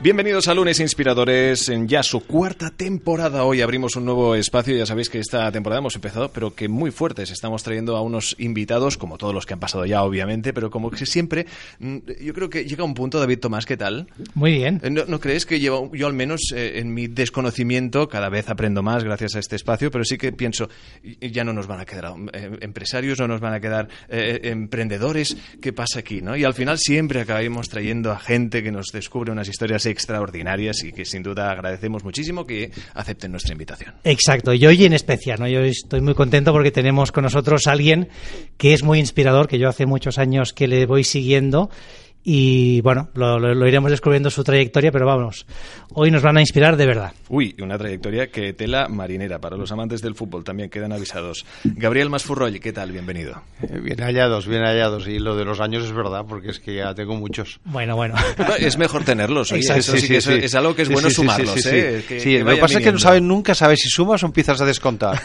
Bienvenidos a Lunes Inspiradores en ya su cuarta temporada. Hoy abrimos un nuevo espacio. Ya sabéis que esta temporada hemos empezado, pero que muy fuertes. Estamos trayendo a unos invitados, como todos los que han pasado ya, obviamente, pero como que siempre, mm, yo creo que llega un punto, David Tomás, ¿qué tal? Muy bien. Eh, ¿No, no crees que llevo, yo al menos eh, en mi desconocimiento cada vez aprendo más gracias a este espacio, pero sí que pienso, ya no nos van a quedar eh, empresarios, no nos van a quedar eh, emprendedores, ¿qué pasa aquí? ¿no? Y al final siempre acabamos trayendo a gente que nos descubre unas historias extraordinarias y que sin duda agradecemos muchísimo que acepten nuestra invitación. Exacto, y hoy en especial, ¿no? Yo estoy muy contento porque tenemos con nosotros a alguien que es muy inspirador, que yo hace muchos años que le voy siguiendo y bueno, lo, lo- lo iremos descubriendo su trayectoria, pero vamos, hoy nos van a inspirar de verdad. Uy, una trayectoria que tela marinera. Para los amantes del fútbol también quedan avisados. Gabriel Masfurroy, ¿qué tal? Bienvenido. Eh, Bien hallados, bien hallados. Y lo de los años es verdad, porque es que ya tengo muchos. Bueno, bueno. No, Es mejor tenerlos, oye, Exacto. eso sí que es, es algo que es Sí, bueno sumarlos, sí, sí, ¿eh? sí. Que- Sí, que lo que pasa es que no sabes, nunca sabes si sumas o empiezas a descontar.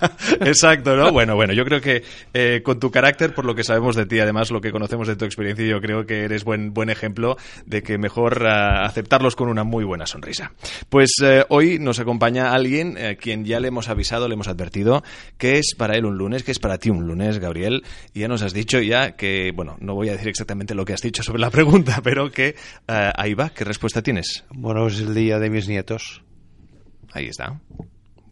Exacto, ¿no? Bueno, bueno, yo creo que eh, con tu carácter, por lo que sabemos de ti, además lo que conocemos de tu experiencia, yo creo que eres buen, buen ejemplo de que mejor ah, aceptarlos con una muy buena sonrisa. Pues eh, hoy nos acompaña alguien a quien ya le hemos avisado, le hemos advertido que es para él un lunes, que es para ti un lunes, Gabriel, y ya nos has dicho ya que, bueno, no voy a decir exactamente lo que has dicho sobre la pregunta, pero que ah, ahí va, ¿qué respuesta tienes? bueno, es el día de mis nietos. Ahí está.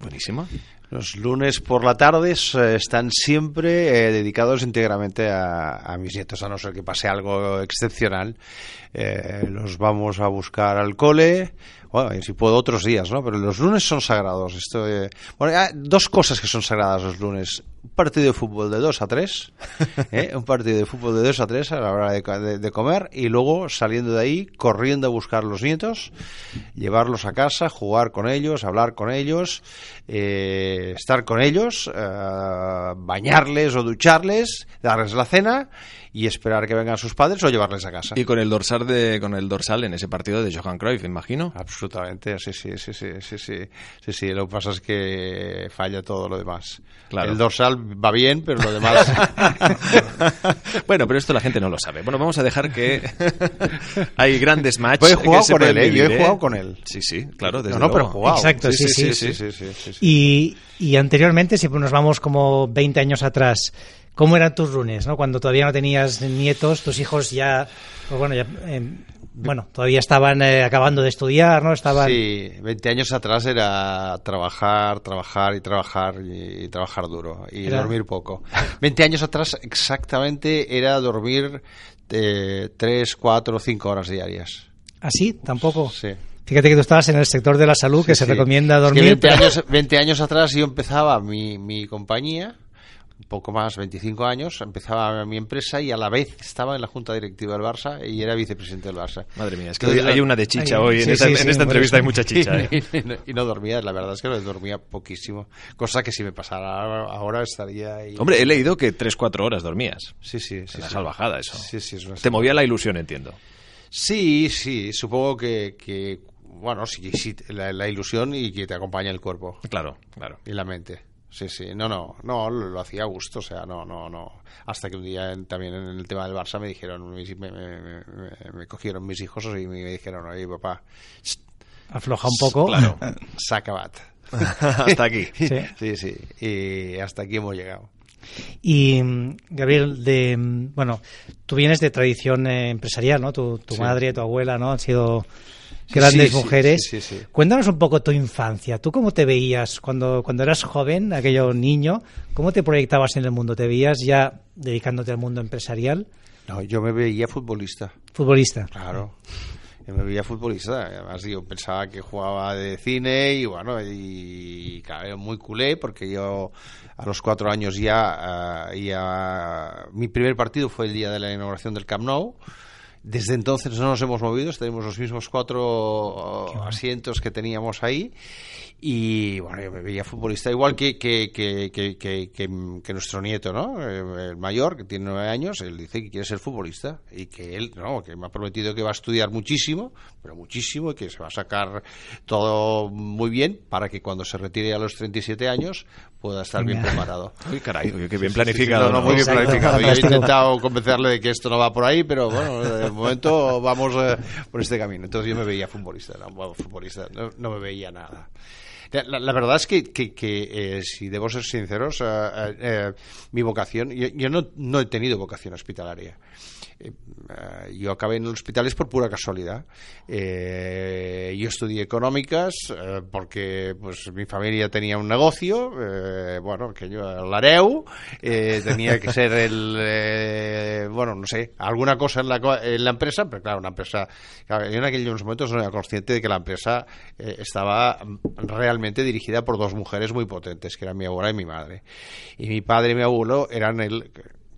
Buenísimo. Los lunes por la tarde eh, están siempre eh, dedicados íntegramente a, mis nietos, a no ser que pase algo excepcional. Eh, los vamos a buscar al cole, bueno, y si puedo otros días, ¿no? Pero los lunes son sagrados. Esto, eh, bueno, hay dos cosas que son sagradas los lunes. Un partido de fútbol de 2 a 3, ¿eh? un partido de fútbol de 2 a 3 a la hora de, de- de comer y luego saliendo de ahí, corriendo a buscar los nietos, llevarlos a casa, jugar con ellos, hablar con ellos, eh, estar con ellos, eh, bañarles o ducharles, darles la cena y esperar que vengan sus padres o llevarles a casa. Y con el dorsal de, con el dorsal en ese partido de Johan Cruyff, imagino. Absolutamente, sí, sí, sí, sí, sí, sí, sí, sí. Lo que pasa es que falla todo lo demás. Claro. El dorsal va bien, pero lo demás. bueno, pero esto la gente no lo sabe. Bueno, vamos a dejar que hay grandes matches. Pues he jugado que se con pueden él, ¿eh? Yo he jugado con él. Sí, sí, claro. Desde no, no, pero he jugado. Exacto, sí, sí, sí, sí, sí, sí, sí. Y, y anteriormente, si nos vamos como 20 años atrás, ¿cómo eran tus lunes? ¿no? Cuando todavía no tenías nietos, tus hijos ya, pues bueno, ya, eh, bueno, todavía estaban eh, acabando de estudiar, ¿no? Estaban... Sí, 20 años atrás era trabajar, trabajar y trabajar y, trabajar duro y Era- dormir poco. 20 años atrás exactamente era dormir eh, 3, 4, 5 horas diarias. ¿Así? Tampoco. Sí. Fíjate que tú estabas en el sector de la salud, que se sí. recomienda Es que dormir. 20, pero- años, 20 años atrás yo empezaba mi, mi compañía, poco más, 25 años, empezaba mi empresa y a la vez estaba en la junta directiva del Barça y era vicepresidente del Barça. Madre mía, es que Entonces, hay una de chicha hoy. en sí, esta, sí, en esta entrevista hay mucha chicha. ¿eh? Y, no, y no dormía, la verdad es que no dormía poquísimo. Cosa que si me pasara ahora estaría ahí. Hombre, he leído que 3-4 horas dormías. sí, sí, sí. Es una salvajada eso. Sí, sí, es una Te movía la ilusión, entiendo. Sí, sí, supongo que, que bueno, sí, sí, la, la ilusión y que te acompaña el cuerpo Claro, claro. y la mente. Sí, sí, no, no, no, lo, lo hacía a gusto, o sea, no, no, no. Hasta que un día en- también en el tema del Barça me dijeron, me, me- me- me- me cogieron mis hijos y me dijeron, oye, papá, Afloja un poco. Claro. sacabat. Hasta aquí. Sí. Sí, sí, y hasta aquí hemos llegado. Y mm, Gabriel, de mm, bueno, tú vienes de tradición eh, empresarial, ¿no? Tu, tu Sí. madre, tu abuela, ¿no? Han sido grandes sí, mujeres. sí, sí. Cuéntanos un poco tu infancia. ¿Tú cómo te veías cuando, cuando eras joven, aquello niño? ¿Cómo te proyectabas en el mundo? ¿Te veías ya dedicándote al mundo empresarial? No, yo me veía futbolista. Futbolista. Claro. Yo me veía futbolista. Además, yo pensaba que jugaba de cine y bueno, y, claro, era muy culé porque yo a los cuatro años ya, ah, ya. Mi primer partido fue el día de la inauguración del Camp Nou Desde entonces no nos hemos movido, tenemos los mismos cuatro asientos que teníamos ahí y bueno, yo me veía futbolista igual que, que, que, que, nuestro nieto, ¿no? Eh, el mayor, que tiene nueve años, él dice que quiere ser futbolista y que él, no, que me ha prometido que va a estudiar muchísimo, pero muchísimo, y que se va a sacar todo muy bien para que cuando se retire a los 37 años pueda estar bien preparado. Uy, caray, qué bien planificado. no, muy bien planificado. Yo he intentado convencerle de que esto no va por ahí, pero bueno, momento vamos eh, por este camino. Entonces yo me veía futbolista, no, futbolista, no me veía nada. La, verdad es que, que, eh, si debo ser sinceros, eh, eh, mi vocación, yo, no, no, he tenido vocación hospitalaria. Yo acabé en hospitales por pura casualidad. Yo estudié económicas porque pues mi familia tenía un negocio, bueno, que yo el areu, tenía que ser el, bueno, no sé, alguna cosa en la empresa, pero claro, una empresa, yo en aquellos momentos no era consciente de que la empresa estaba realmente dirigida por dos mujeres muy potentes, que eran mi abuela y mi madre. Y mi padre y mi abuelo eran el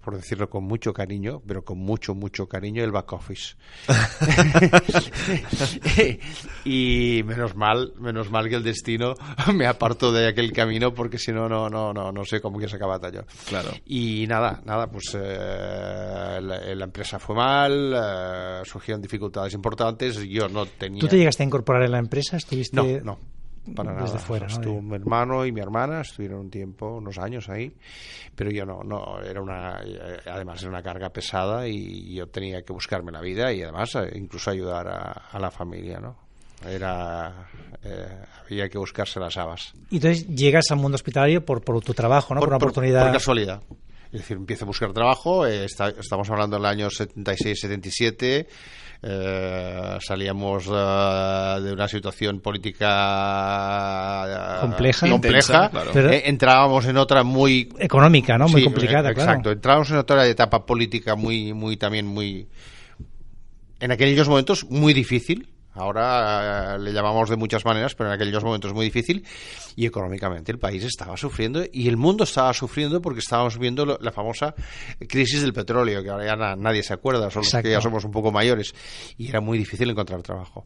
por decirlo con mucho cariño, pero con mucho, mucho cariño, el back office. y menos mal, menos mal que el destino me apartó de aquel camino, porque si no, no, no, no, no sé cómo que se acaba yo. Claro. Y nada, nada, pues eh, la, empresa fue mal, eh, surgieron dificultades importantes, yo no tenía... ¿Tú te llegaste a incorporar en la empresa? ¿Estuviste...? No, no para nada. Fuera, Estuvo mi hermano y mi hermana, estuvieron un tiempo, unos años ahí, pero yo no, no, era una, eh, además era una carga pesada y yo tenía que buscarme la vida y además eh, incluso ayudar a, la familia, ¿no? Era, eh, había que buscarse las habas. Y entonces llegas al mundo hospitalario por, por tu trabajo, ¿no? Por, una oportunidad. Por casualidad. Es decir, empiezo a buscar trabajo, estamos hablando del año 76-77 eh, salíamos eh, de una situación política eh, compleja, compleja. Entrábamos en otra muy económica, ¿no? Muy complicada, exacto. Entrábamos en otra etapa política muy, muy también muy en aquellos momentos muy difícil Ahora eh, le llamamos de muchas maneras, pero en aquellos momentos muy difícil. Y económicamente el país estaba sufriendo y el mundo estaba sufriendo porque estábamos viendo la famosa crisis del petróleo, que ahora ya nadie se acuerda, solo que ya somos un poco mayores. Y era muy difícil encontrar trabajo.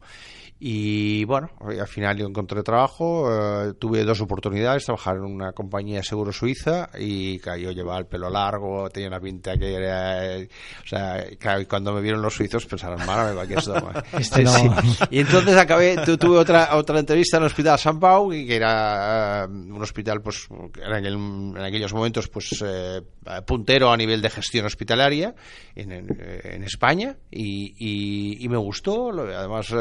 Y bueno, al final yo encontré trabajo, eh, tuve dos oportunidades, trabajar en una compañía de seguro suiza y yo llevaba el pelo largo, tenía una pinta que era... o sea, cuando me vieron los suizos pensaron, madre que esto... este no. Y entonces acabé, tuve otra otra entrevista en el Hospital San Pau, que era eh, un hospital, pues, en, aquellos momentos, pues, eh, puntero a nivel de gestión hospitalaria en, en, España y, y, me gustó, además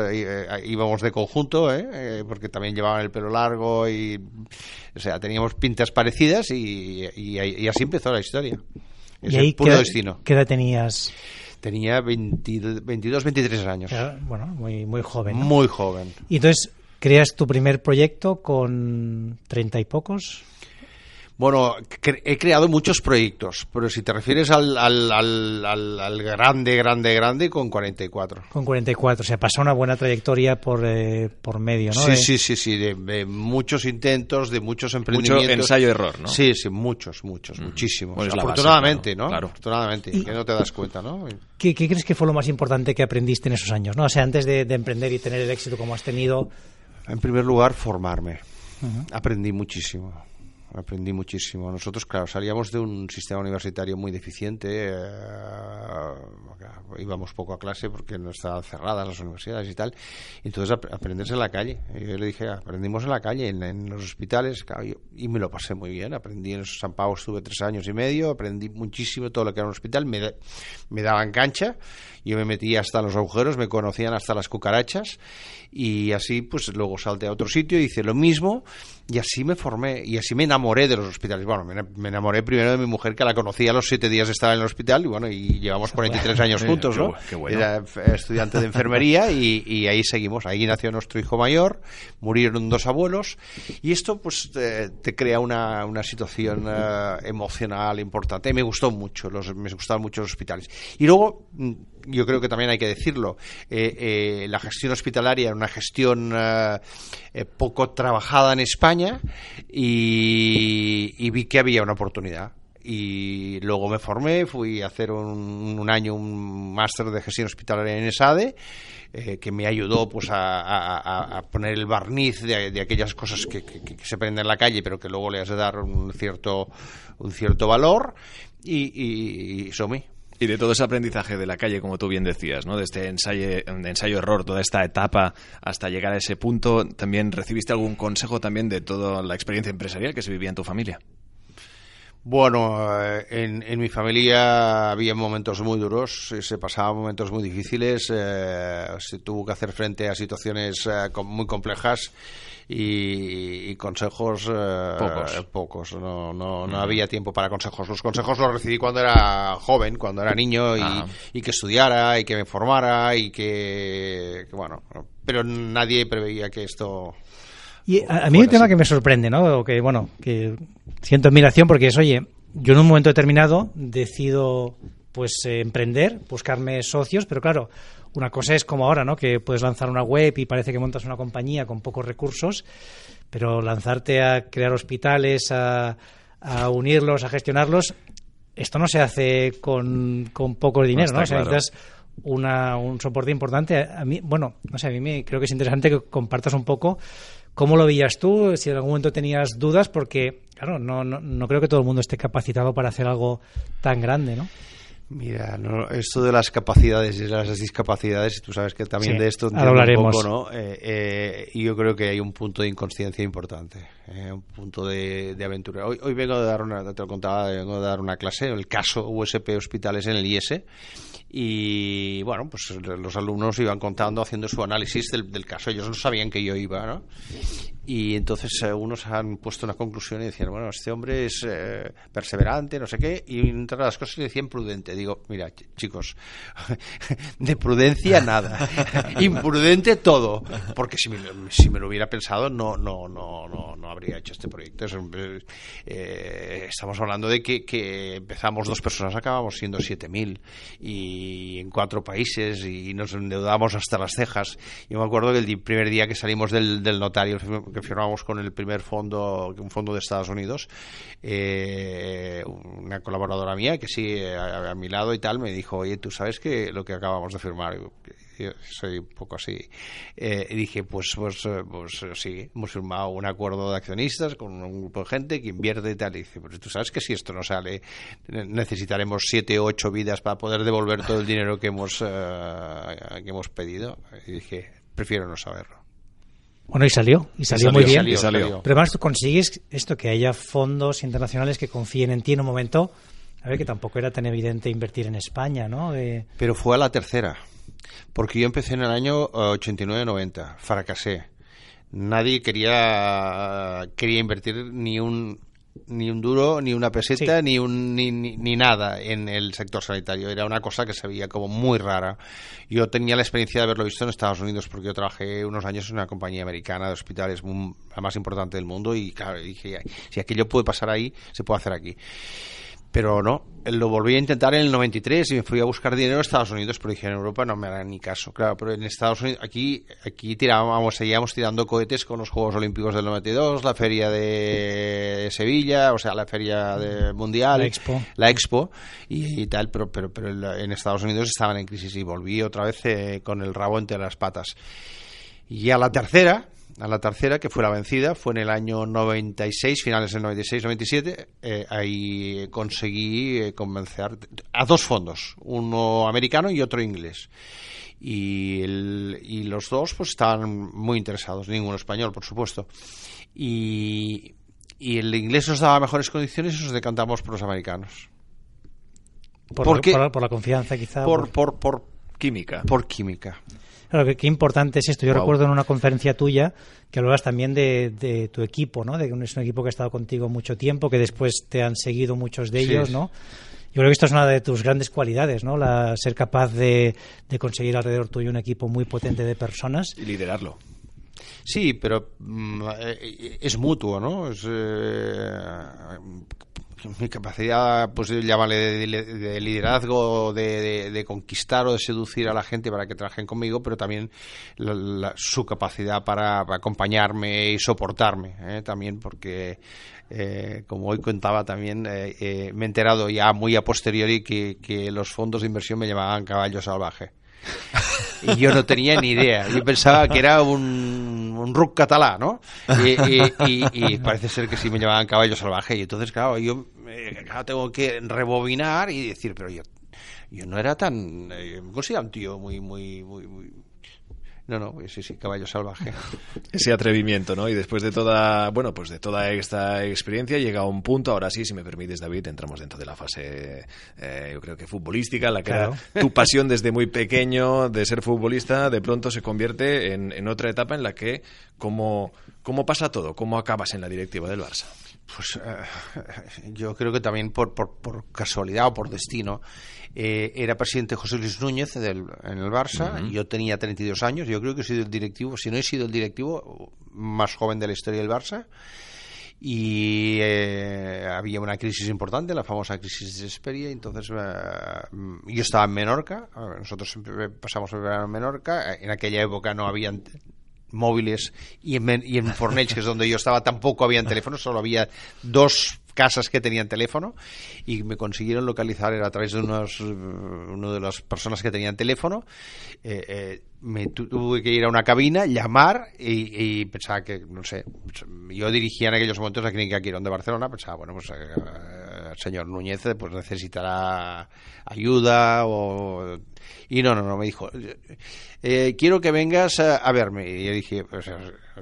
íbamos de conjunto, ¿eh? ¿eh? porque también llevaban el pelo largo y, o sea, teníamos pintas parecidas y, y, así empezó la historia. Es ¿Y ahí puro qué, destino. ¿Qué edad tenías? Tenía 22, 23 años. bueno, muy, muy joven. Muy joven. Y entonces, ¿creas tu primer proyecto con treinta y pocos? Bueno, he creado muchos proyectos, pero si te refieres al, al, al, grande, grande, grande, con 44. Con 44, o sea, pasó una buena trayectoria por, eh, por medio, ¿no? Sí, sí, sí, sí, de, muchos intentos, de muchos emprendimientos. Mucho ensayo-error, ¿no? Sí, sí, muchos, muchos, muchísimos. afortunadamente, ¿no? Claro. Afortunadamente, que no te das cuenta, ¿no? ¿qué, crees que fue lo más importante que aprendiste en esos años, no? O sea, antes de, emprender y tener el éxito como has tenido. En primer lugar, formarme. Aprendí muchísimo aprendí muchísimo. Nosotros, claro, salíamos de un sistema universitario muy deficiente, eh, íbamos poco a clase porque no estaban cerradas las universidades y tal, entonces aprenderse en la calle. yo le dije, aprendimos en la calle, en, los hospitales, y me lo pasé muy bien. Aprendí en San Pablo, estuve tres años y medio, aprendí muchísimo todo lo que era un hospital, me, me daban cancha, yo me metía hasta los agujeros, me conocían hasta las cucarachas, y así, pues luego salté a otro sitio, hice lo mismo, y así me formé, y así me enamoré de los hospitales. Bueno, me, enamoré primero de mi mujer, que la conocía a los siete días de estar en el hospital, y bueno, y llevamos 43 años juntos, ¿no? Era estudiante de enfermería, y, ahí seguimos. Ahí nació nuestro hijo mayor, murieron dos abuelos, y esto, pues, te, crea una, una situación eh, emocional importante. Me gustó mucho, los, me gustaban mucho los hospitales. Y luego, mm, yo creo que también hay que decirlo, eh, eh, la gestión hospitalaria era una gestión poco trabajada en España y, vi que había una oportunidad. y luego me formé, fui a hacer un, un año un máster de gestión hospitalaria en ESADE, eh, que me ayudó pues a, poner el barniz de, aquellas cosas que, se aprenden en la calle, pero que luego le has de dar un cierto, un cierto valor, y, y, somí. Y de todo ese aprendizaje de la calle, como tú bien decías, ¿no? de este ensayo, ensayo-error, toda esta etapa hasta llegar a ese punto, ¿también recibiste algún consejo también de toda la experiencia empresarial que se vivía en tu familia? Bueno, eh, en, en, mi familia había momentos muy duros, se pasaban momentos muy difíciles, eh, se tuvo que hacer frente a situaciones eh, muy complejas y, y consejos eh, pocos. pocos. No, no, no había tiempo para consejos. Los consejos los recibí cuando era joven, cuando era niño y, y que estudiara y que me formara y que, que, bueno, pero nadie preveía que esto... Y a, a mí un tema así. que me sorprende, ¿no? Que, bueno, que siento admiración porque es, oye, yo en un momento determinado decido pues eh, emprender, buscarme socios, pero claro, una cosa es como ahora, ¿no? Que puedes lanzar una web y parece que montas una compañía con pocos recursos, pero lanzarte a crear hospitales, a, a unirlos, a gestionarlos, esto no se hace con, con poco dinero, ¿no? ¿no? O sea, claro. necesitas una, un soporte importante. A mí, bueno, no sé, a mí me, creo que es interesante que compartas un poco cómo lo veías tú, si en algún momento tenías dudas, porque, claro, no, no, no creo que todo el mundo esté capacitado para hacer algo tan grande, ¿no? Mira, no, esto de las capacidades y las discapacidades, tú sabes que también Sí, de esto hablaremos. un poco, ¿no? Eh, eh, y yo creo que hay un punto de inconsciencia importante, eh, un punto de, de aventura. Hoy, hoy vengo de dar una, te lo contaba, vengo de dar una clase, el caso USP Hospitales en el IS, y bueno, pues los alumnos iban contando, haciendo su análisis del, del caso. Ellos no sabían que yo iba, ¿no? Y entonces eh, unos han puesto una conclusión y decían, bueno, este hombre es eh, perseverante, no sé qué, y entre las cosas le decían prudente. Digo, mira, ch chicos, de prudencia nada, imprudente todo, porque si me, si me, lo hubiera pensado no, no, no, no, no habría hecho este proyecto. Es, eh, estamos hablando de que, que, empezamos dos personas, acabamos siendo 7.000 y en cuatro países y nos endeudamos hasta las cejas. Yo me acuerdo que el primer día que salimos del, del notario, que firmamos con el primer fondo, un fondo de Estados Unidos, eh, una colaboradora mía que sí, a, a, mi lado y tal, me dijo, oye, tú sabes que lo que acabamos de firmar, yo soy un poco así, eh, y dije, pues, pues, pues sí, hemos firmado un acuerdo de accionistas con un grupo de gente que invierte y tal, y dice, pero tú sabes que si esto no sale, necesitaremos siete o ocho vidas para poder devolver todo el dinero que hemos, uh, que hemos pedido, y dije, prefiero no saberlo. Bueno, y salió, y salió, salió muy bien. Salió, salió. Pero además tú consigues esto, que haya fondos internacionales que confíen en ti en un momento, a ver, que tampoco era tan evidente invertir en España, ¿no? Eh... Pero fue a la tercera, porque yo empecé en el año 89-90, fracasé. Nadie quería, quería invertir ni un, ni un duro, ni una peseta, sí. ni, un, ni, ni, ni, nada en el sector sanitario. Era una cosa que se veía como muy rara. Yo tenía la experiencia de haberlo visto en Estados Unidos porque yo trabajé unos años en una compañía americana de hospitales la más importante del mundo y claro, dije, si aquello puede pasar ahí, se puede hacer aquí pero no, lo volví a intentar en el 93 y me fui a buscar dinero en Estados Unidos, pero dije en Europa no me harán ni caso. Claro, pero en Estados Unidos, aquí, aquí tirábamos, seguíamos tirando cohetes con los Juegos Olímpicos del 92, la Feria de Sevilla, o sea, la Feria de Mundial, la Expo, la Expo y, y tal, pero, pero, pero en Estados Unidos estaban en crisis y volví otra vez eh, con el rabo entre las patas. Y a la tercera, a la tercera, que fue la vencida, fue en el año 96, finales del 96-97, eh, ahí conseguí eh, convencer a dos fondos, uno americano y otro inglés. Y, el, y los dos pues estaban muy interesados, ninguno español, por supuesto. Y, y el inglés nos daba mejores condiciones y nos decantamos por los americanos. Por, Porque, por, por la confianza, quizá. Por, por, por química. Por química. Claro, qué, qué importante es esto. Yo wow. recuerdo en una conferencia tuya que hablabas también de, de, tu equipo, ¿no? De que es un equipo que ha estado contigo mucho tiempo, que después te han seguido muchos de ellos, sí. ¿no? Yo creo que esto es una de tus grandes cualidades, ¿no? La, ser capaz de, de conseguir alrededor tuyo un equipo muy potente de personas. Y liderarlo. Sí, pero mm, es mutuo, ¿no? Es, eh, mi capacidad, pues llámale de, liderazgo, de, conquistar o de seducir a la gente para que trabajen conmigo, pero también su capacidad para, acompañarme y soportarme, ¿eh? también porque, eh, como hoy contaba también, eh, me he enterado ya muy a posteriori que, que los fondos de inversión me llamaban caballo salvaje. y yo no tenía ni idea. Yo pensaba que era un, un rock catalán, ¿no? Y, parece ser que sí me llamaban caballo salvaje. Y entonces, claro, yo eh, tengo que rebobinar y decir, pero yo, yo no era tan... Eh, me consideraba un tío muy, muy, muy, muy no, no, sí, sí, caballo salvaje. Ese atrevimiento, ¿no? Y después de toda, bueno, pues de toda esta experiencia llega a un punto, ahora sí, si me permites, David, entramos dentro de la fase, eh, yo creo que futbolística, la que tu pasión desde muy pequeño de ser futbolista, de pronto se convierte en, otra etapa en la que, ¿cómo, ¿cómo pasa todo? ¿Cómo acabas en la directiva del Barça? Pues eh, yo creo que también por, por, por casualidad o por destino eh, era presidente José Luis Núñez en el Barça, yo tenía 32 años, yo creo que he sido el directivo, si no he sido el directivo más joven de la historia del Barça, y eh, había una crisis importante, la famosa crisis de Esperia, entonces eh, yo estaba en Menorca, nosotros pasamos el verano en Menorca, en aquella época no habían móviles y en, y en Fornells, que es donde yo estaba, tampoco habían teléfonos, solo había dos casas que tenían teléfono y me consiguieron localizar era a través de unos, una de las personas que tenían teléfono. Eh, eh, me tuve que ir a una cabina, llamar y, pensaba que, no sé, yo dirigía en aquellos momentos la clínica Quirón de Barcelona, pensaba, bueno, pues eh, el señor Núñez pues necesitará ayuda o... Y no, no, no, me dijo, quiero que vengas a, verme. Y yo dije, pues,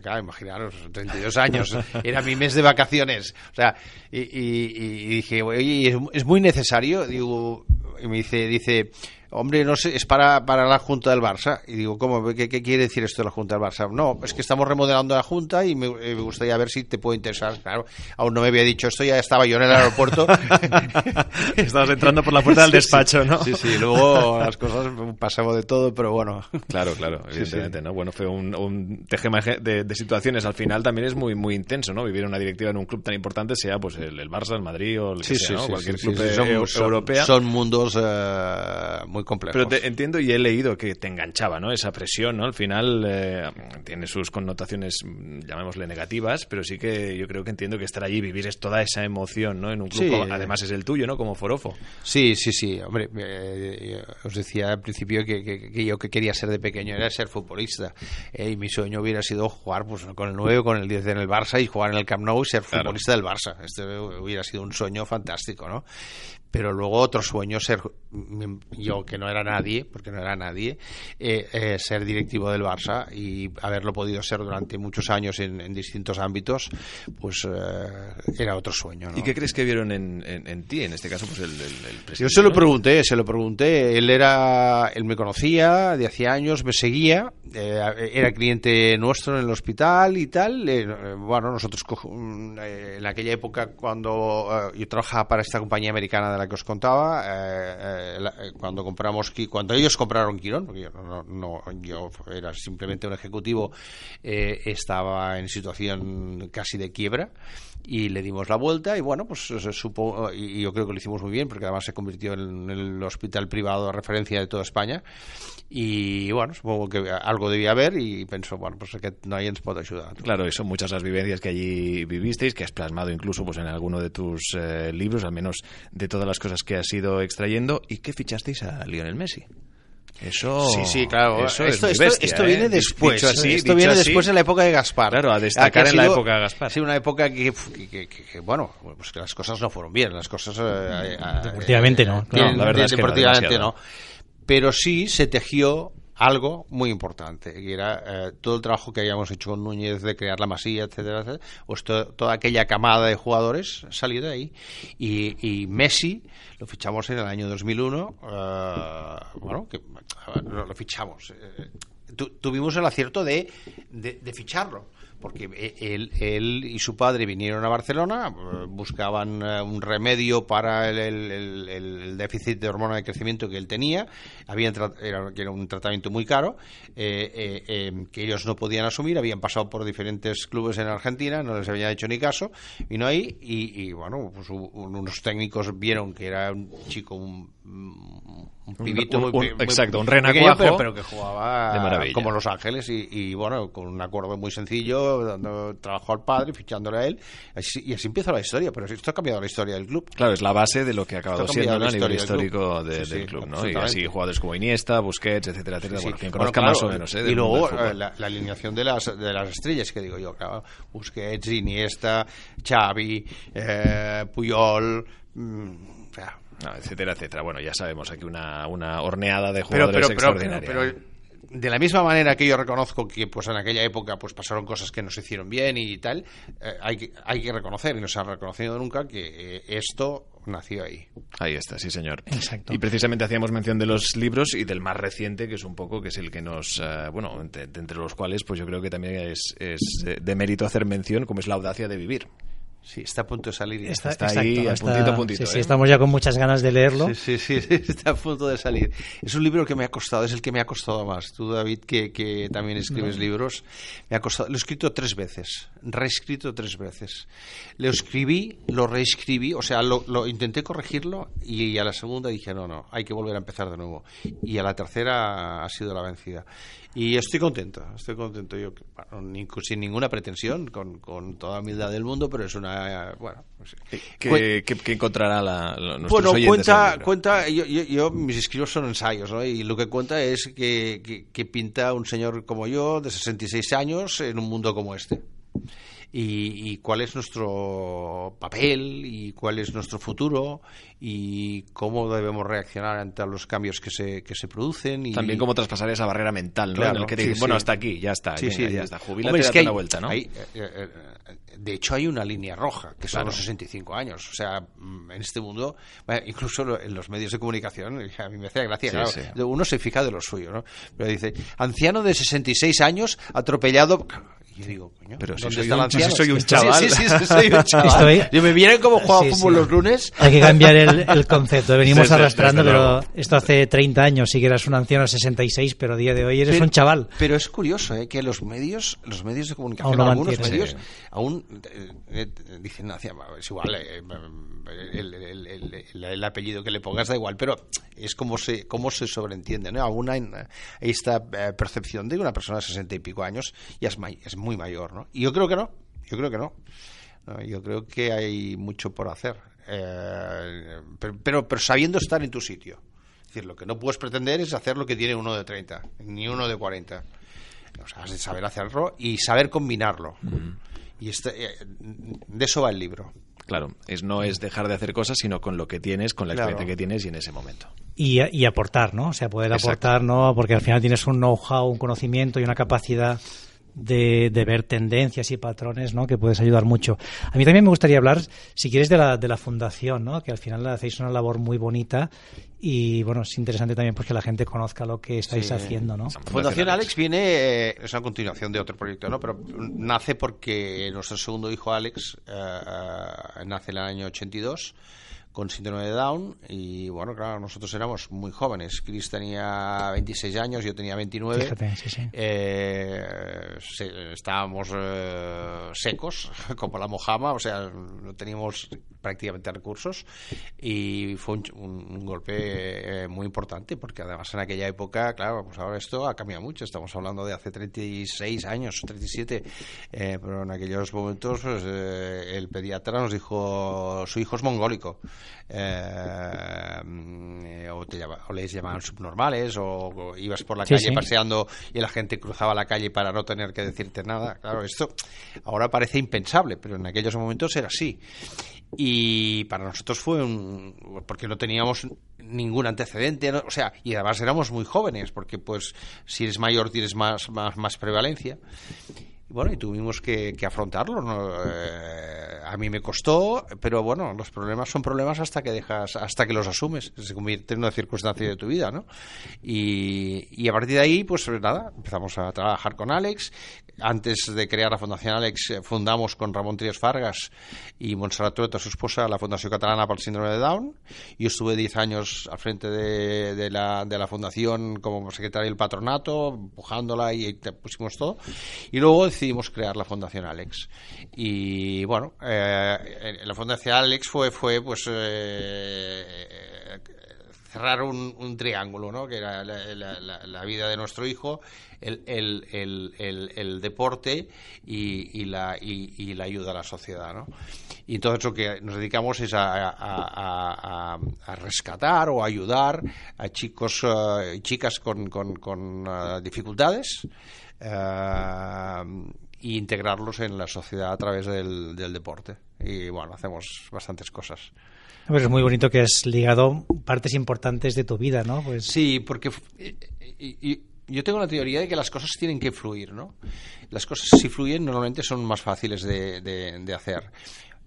claro, imaginaros, 32 años, era mi mes de vacaciones. O sea, y, y, dije, oye, es, muy necesario, digo, y me dice, dice, hombre, no sé, es para, para la Junta del Barça. Y digo, ¿cómo? ¿Qué, quiere decir esto de la Junta del Barça? No, es que estamos remodelando la Junta y me, eh, gustaría ver si te puede interesar. Claro, aún no me había dicho esto, ya estaba yo en el aeropuerto. Estabas entrando por la puerta del despacho, ¿no? Sí, sí, luego las cosas pasamos de todo, pero bueno. Claro, claro, evidentemente, ¿no? Bueno, fue un, un tejemaje de, de, situaciones. Al final también es muy, muy intenso, ¿no? Vivir una directiva en un club tan importante, sea pues el, Barça, el Madrid o el que sea, ¿no? Cualquier club europeo. Son mundos eh, muy pero te entiendo y he leído que te enganchaba, ¿no? Esa presión, ¿no? Al final eh, tiene sus connotaciones, llamémosle negativas, pero sí que yo creo que entiendo que estar allí, vivir es toda esa emoción, ¿no? En un club, además es el tuyo, ¿no? Como Forofo. Sí, sí, sí. Hombre, eh, os decía al principio que, yo que quería ser de pequeño era ser futbolista. Eh, y mi sueño hubiera sido jugar pues, con el 9, con el 10 en el Barça y jugar en el Camp Nou y ser futbolista del Barça. Este hubiera sido un sueño fantástico, ¿no? Pero luego otro sueño ser yo que no era nadie porque no era nadie eh, eh, ser directivo del Barça y haberlo podido ser durante muchos años en, distintos ámbitos pues eh, era otro sueño ¿y qué crees que vieron en, ti en este caso pues el, el, yo se lo pregunté se lo pregunté. Él era él me conocía de hacía años me seguía era cliente nuestro en el hospital y tal. Bueno nosotros en aquella época cuando yo trabajaba para esta compañía americana la que os contaba, eh, eh, eh, cuando compramos cuando ellos compraron Quirón, porque yo, no, yo era simplemente un ejecutivo, estaba en situación casi de quiebra y le dimos la vuelta y bueno, pues supo, y yo creo que lo hicimos muy bien porque además se convirtió en el hospital privado de referencia de toda España y bueno, supongo que algo debía haber y pensó, bueno, pues que nadie nos puede ayudar. Claro, y son muchas las vivencias que allí vivisteis, que has plasmado incluso pues en alguno de tus libros, al menos de todas las cosas que has ido extrayendo. ¿Y qué fichasteis a Lionel Messi? Eso, sí, sí, claro. esto, esto, viene ¿eh? después. esto viene después en la época de Gaspar. Claro, a destacar en la época de Gaspar. Sí, una época que, bueno, pues que las cosas no fueron bien. Las cosas. Eh, eh, deportivamente no. la verdad es que deportivamente no. Pero sí se tejió algo muy importante, que era eh, todo el trabajo que habíamos hecho con Núñez de crear la masía, etcétera, etcétera pues toda aquella camada de jugadores salió de ahí. Y, Messi lo fichamos en el año 2001, uh, eh, bueno, que lo, fichamos. Eh, tuvimos el acierto de, de ficharlo porque él, él, y su padre vinieron a Barcelona, eh, buscaban eh, un remedio para el, déficit de hormona de crecimiento que él tenía, habían era, era un tratamiento muy caro, eh, que ellos no podían asumir, habían pasado por diferentes clubes en Argentina, no les había hecho ni caso, vino ahí y, bueno, pues unos técnicos vieron que era un chico, un, un pibito muy, exacto, un renacuajo, pero, que jugaba como Los Ángeles y, bueno, con un acuerdo muy sencillo, dando trabajo al padre, fichándole a él, y así empieza la historia, pero esto ha cambiado la historia del club. Claro, es la base de lo que ha acabado siendo a nivel histórico del club, ¿no? Y así jugadores como Iniesta, Busquets, etcétera, etcétera, bueno, quien conozca más o menos, ¿eh? Y luego eh, la, alineación de las, de las estrellas, que digo yo, claro, Busquets, Iniesta, Xavi, eh, Puyol, mmm, etcétera, etcétera. Bueno, ya sabemos aquí una, una horneada de jugadores extraordinarios pero, de la misma manera que yo reconozco que pues en aquella época pues pasaron cosas que no se hicieron bien y tal, eh, hay, que, hay que reconocer, y no se ha reconocido nunca, que eh, esto nació ahí. Ahí está, sí señor. Exacto. Y precisamente hacíamos mención de los libros y del más reciente, que es un poco, que es el que nos, eh, bueno, entre, entre, los cuales pues yo creo que también es, es de mérito hacer mención, como es la audacia de vivir. Sí, está a punto de salir. Está, ahí, a puntito, puntito. Sí, sí, ¿eh? estamos ya con muchas ganas de leerlo. Sí, sí, sí, está a punto de salir. Es un libro que me ha costado, es el que me ha costado más. Tú, David, que, que también escribes libros, me ha costado. Lo he escrito tres veces, reescrito tres veces. Lo escribí, lo reescribí, o sea, lo, lo intenté corregirlo y a la segunda dije, no, no, hay que volver a empezar de nuevo. Y a la tercera ha sido la vencida. Y estoy contento, estoy contento yo, sin ninguna pretensión, con, con, toda humildad del mundo, pero es una, bueno... ¿Qué, encontrará la, Bueno, cuenta, cuenta yo, yo, mis escritos son ensayos, ¿no? Y lo que cuenta es que, que pinta un señor como yo, de 66 años, en un mundo como este y, cuál es nuestro papel y cuál es nuestro futuro y cómo debemos reaccionar ante los cambios que se, que se producen. Y... También cómo traspasar esa barrera mental, ¿no? en el que bueno, hasta aquí, ya está, sí, ya está, jubílate y una vuelta, ¿no? Eh, eh, de hecho, hay una línea roja, que son los 65 años. O sea, mm, en este mundo, incluso en los medios de comunicación, a mí me hace gracia, claro, uno se fija de lo suyo, ¿no? Pero dice, anciano de 66 años atropellado yo digo, coño, pero si soy, un, si soy un chaval. Sí, sí, sí, soy un chaval. Yo me vienen como juego sí, fútbol los lunes. Hay que cambiar el, el concepto. Venimos arrastrando, pero esto hace 30 años sí que eras un anciano de 66, pero a día de hoy eres un chaval. Pero es curioso ¿eh? que los medios, los medios de comunicación, algunos medios, aún eh, eh, dicen, es igual, eh, el, el, el, apellido que le pongas da igual, pero es como se, cómo se sobreentiende, ¿no? Aún hay esta percepción de que una persona de 60 y pico años ya es, es muy mayor, ¿no? Y yo creo que no, yo creo que no. yo creo que hay mucho por hacer, eh, pero, pero, sabiendo estar en tu sitio. Es decir, lo que no puedes pretender es hacer lo que tiene uno de 30, ni uno de 40. O sea, has de saber hacerlo y saber combinarlo. Y este, eh, de eso va el libro. Claro, es, no es dejar de hacer cosas, sino con lo que tienes, con la experiencia que tienes y en ese momento. Y, y aportar, ¿no? O sea, poder aportar, ¿no? Porque al final tienes un know-how, un conocimiento y una capacidad de, de, ver tendencias y patrones, ¿no? Que puedes ayudar mucho. A mí también me gustaría hablar, si quieres, de la, de la fundación, ¿no? Que al final hacéis una labor muy bonita y, bueno, es interesante también pues que la gente conozca lo que estáis haciendo, ¿no? Fundación Alex viene, eh, es una continuación de otro proyecto, ¿no? Pero nace porque nuestro segundo hijo Alex eh, eh, nace en el año 82 con síndrome de Down y bueno, claro, nosotros éramos muy jóvenes. Chris tenía 26 años, yo tenía 29. Fíjate, sí, sí. Eh, estábamos eh, secos, como la mojama, o sea, no teníamos prácticamente recursos y fue un, golpe eh, muy importante porque además en aquella época, claro, pues ahora esto ha cambiado mucho. Estamos hablando de hace 36 años, 37, pero en aquellos momentos pues, el pediatra nos dijo su hijo es mongólico. Eh, o, te les llamaban subnormales o, ibas por la calle paseando y la gente cruzaba la calle para no tener que decirte nada. Claro, esto ahora parece impensable, pero en aquellos momentos era así. Y para nosotros fue un... porque no teníamos ningún antecedente, o sea, y además éramos muy jóvenes, porque pues si eres mayor tienes más, más, más prevalencia. Y bueno, y tuvimos que, afrontarlo. ¿no? Eh, a mí me costó, pero bueno, los problemas son problemas hasta que dejas, hasta que los asumes, se convierte en una circunstancia de tu vida, ¿no? Y, y a partir de ahí, pues nada, empezamos a trabajar con Alex. Antes de crear la Fundación Alex, eh, fundamos con Ramón Trias Fargas y Montserrat Trueta, su esposa, la Fundación Catalana para el Síndrome de Down. Yo estuve 10 años al frente de, la, de la fundación como secretario del patronato, empujándola y pusimos todo. Y luego decidimos crear la Fundación Alex. Y bueno, eh, la Fundación Alex fue, fue pues. Eh, cerrar un, un, triángulo, ¿no? que era la, vida de nuestro hijo, el, el, el, el deporte y, y, la, y, la ayuda a la sociedad. ¿no? Y entonces lo que nos dedicamos es a, a, rescatar o ayudar a chicos uh, y chicas con, con, uh, dificultades. Uh, e integrarlos en la sociedad a través del deporte. Y bueno, hacemos bastantes cosas. Pues es muy bonito que has ligado partes importantes de tu vida, ¿no? Pues... Sí, porque y, y, yo tengo la teoría de que las cosas tienen que fluir, ¿no? Las cosas si fluyen normalmente son más fáciles de, de hacer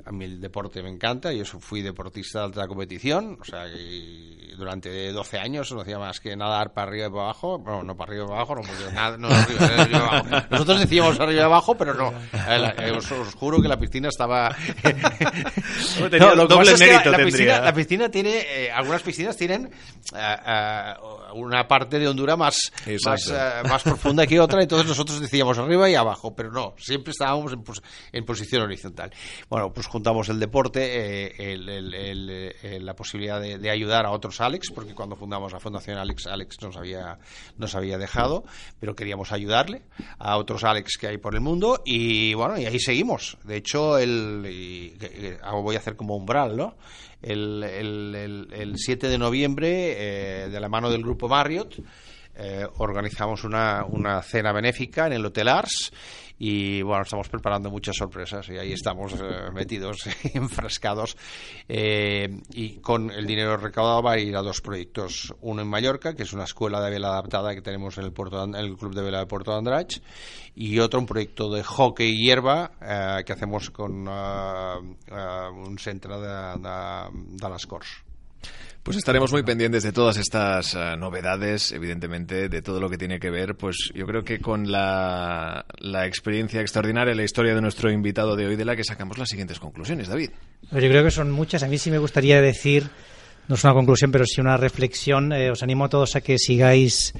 a mí el deporte me encanta, yo fui deportista de alta competición, o sea, durante 12 años no hacía más que nadar para arriba y para abajo, bueno, no para arriba y para abajo, no, porque nada, no arriba, arriba y abajo. Nosotros decíamos arriba y abajo, pero no, eh, os, os, juro que la piscina estaba... no, lo doble mérito es que la, la, piscina, la, piscina, tiene, eh, algunas piscinas tienen uh, uh, una parte de hondura más, más, uh, más, profunda que otra, entonces nosotros decíamos arriba y abajo, pero no, siempre estábamos en, pos en posición horizontal. Bueno, pues juntamos el deporte, eh, el, el, la posibilidad de, ayudar a otros Alex, porque cuando fundamos la Fundación Alex, Alex nos había, nos había dejado, pero queríamos ayudarle a otros Alex que hay por el mundo y bueno, y ahí seguimos. De hecho, el, voy a hacer como umbral, ¿no? El 7 de noviembre, eh, de la mano del grupo Marriott, eh, organizamos una, una cena benéfica en el Hotel Ars y bueno, estamos preparando muchas sorpresas y ahí estamos eh, metidos, enfrascados eh, y con el dinero recaudado va a ir a dos proyectos, uno en Mallorca, que es una escuela de vela adaptada que tenemos en el, puerto, en el Club de Vela de Puerto de Andrach y otro un proyecto de hockey y hierba que hacemos con uh, un centro de, de, de les Corts. Pues estaremos muy pendientes de todas estas uh, novedades, evidentemente, de todo lo que tiene que ver, pues yo creo que con la, la, experiencia extraordinaria, la historia de nuestro invitado de hoy, de la que sacamos las siguientes conclusiones, David. Pues yo creo que son muchas. A mí sí me gustaría decir, no es una conclusión, pero sí una reflexión. Eh, os animo a todos a que sigáis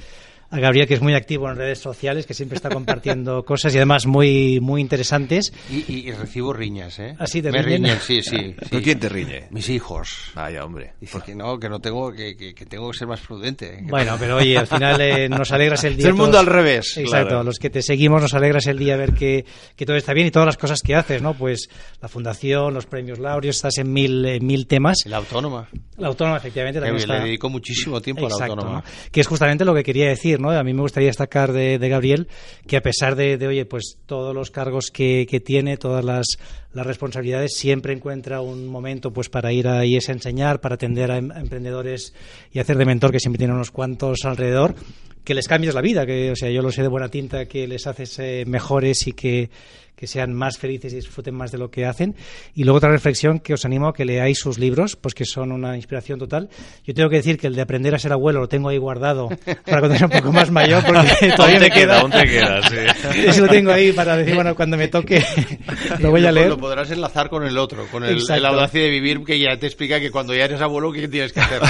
a Gabriel, que es muy activo en redes sociales, que siempre está compartiendo cosas y además muy muy interesantes. Y, y, y recibo riñas, ¿eh? ¿Así te Me riñen? riñen, sí, sí, sí. ¿Quién te riñe? Mis hijos. Vaya, hombre. Dice que no, que no tengo, que, que, que tengo que ser más prudente. Bueno, pero oye, al final eh, nos alegras el día. Es el mundo todos, al revés. Exacto, claro. los que te seguimos nos alegras el día ver que, que todo está bien y todas las cosas que haces, ¿no? Pues la fundación, los premios Laureos, estás en mil, en mil temas. La autónoma. La autónoma, efectivamente. También está... Le dedico muchísimo tiempo Exacto, a la autónoma. ¿no? Que es justamente lo que quería decir, A mí me gustaría destacar de, Gabriel que a pesar de, oye, pues todos los cargos que, tiene, todas las, las, responsabilidades, siempre encuentra un momento pues para ir a a enseñar, para atender a, em, a emprendedores y hacer de mentor, que siempre tiene unos cuantos alrededor, que les cambies la vida, que o sea, yo lo sé de buena tinta, que les haces eh, mejores y que que sean más felices y disfruten más de lo que hacen. Y luego otra reflexión que os animo a que leáis sus libros, pues que son una inspiración total. Yo tengo que decir que el de aprender a ser abuelo lo tengo ahí guardado para cuando sea un poco más mayor, porque todavía te me queda. Aún te queda, sí. Eso lo tengo ahí para decir, bueno, cuando me toque lo voy a leer. Lo, podrás enlazar con el otro, con el, el, audacia de vivir, que ya te explica que cuando ya eres abuelo, ¿qué tienes que hacer?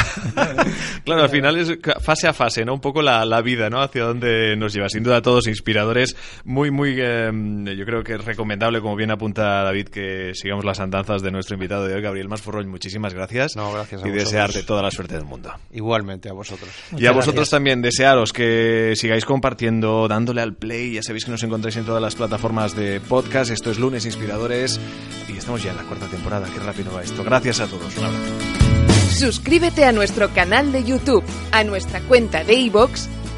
claro, al final es fase a fase, ¿no? Un poco la, la vida, ¿no? Hacia dónde nos lleva. Sin duda, todos inspiradores, muy, muy, eh, yo creo que es recomendable, como bien apunta David, que sigamos las andanzas de nuestro invitado de hoy, Gabriel Masforroñ. Muchísimas gracias. No, gracias y desearte toda la suerte del mundo. Igualmente a vosotros. Muchas y a vosotros gracias. también, desearos que sigáis compartiendo, dándole al play. Ya sabéis que nos encontráis en todas las plataformas de podcast. Esto es Lunes Inspiradores y estamos ya en la cuarta temporada. Qué rápido va esto. Gracias a todos. Un abrazo. Suscríbete a nuestro canal de YouTube, a nuestra cuenta de iVoox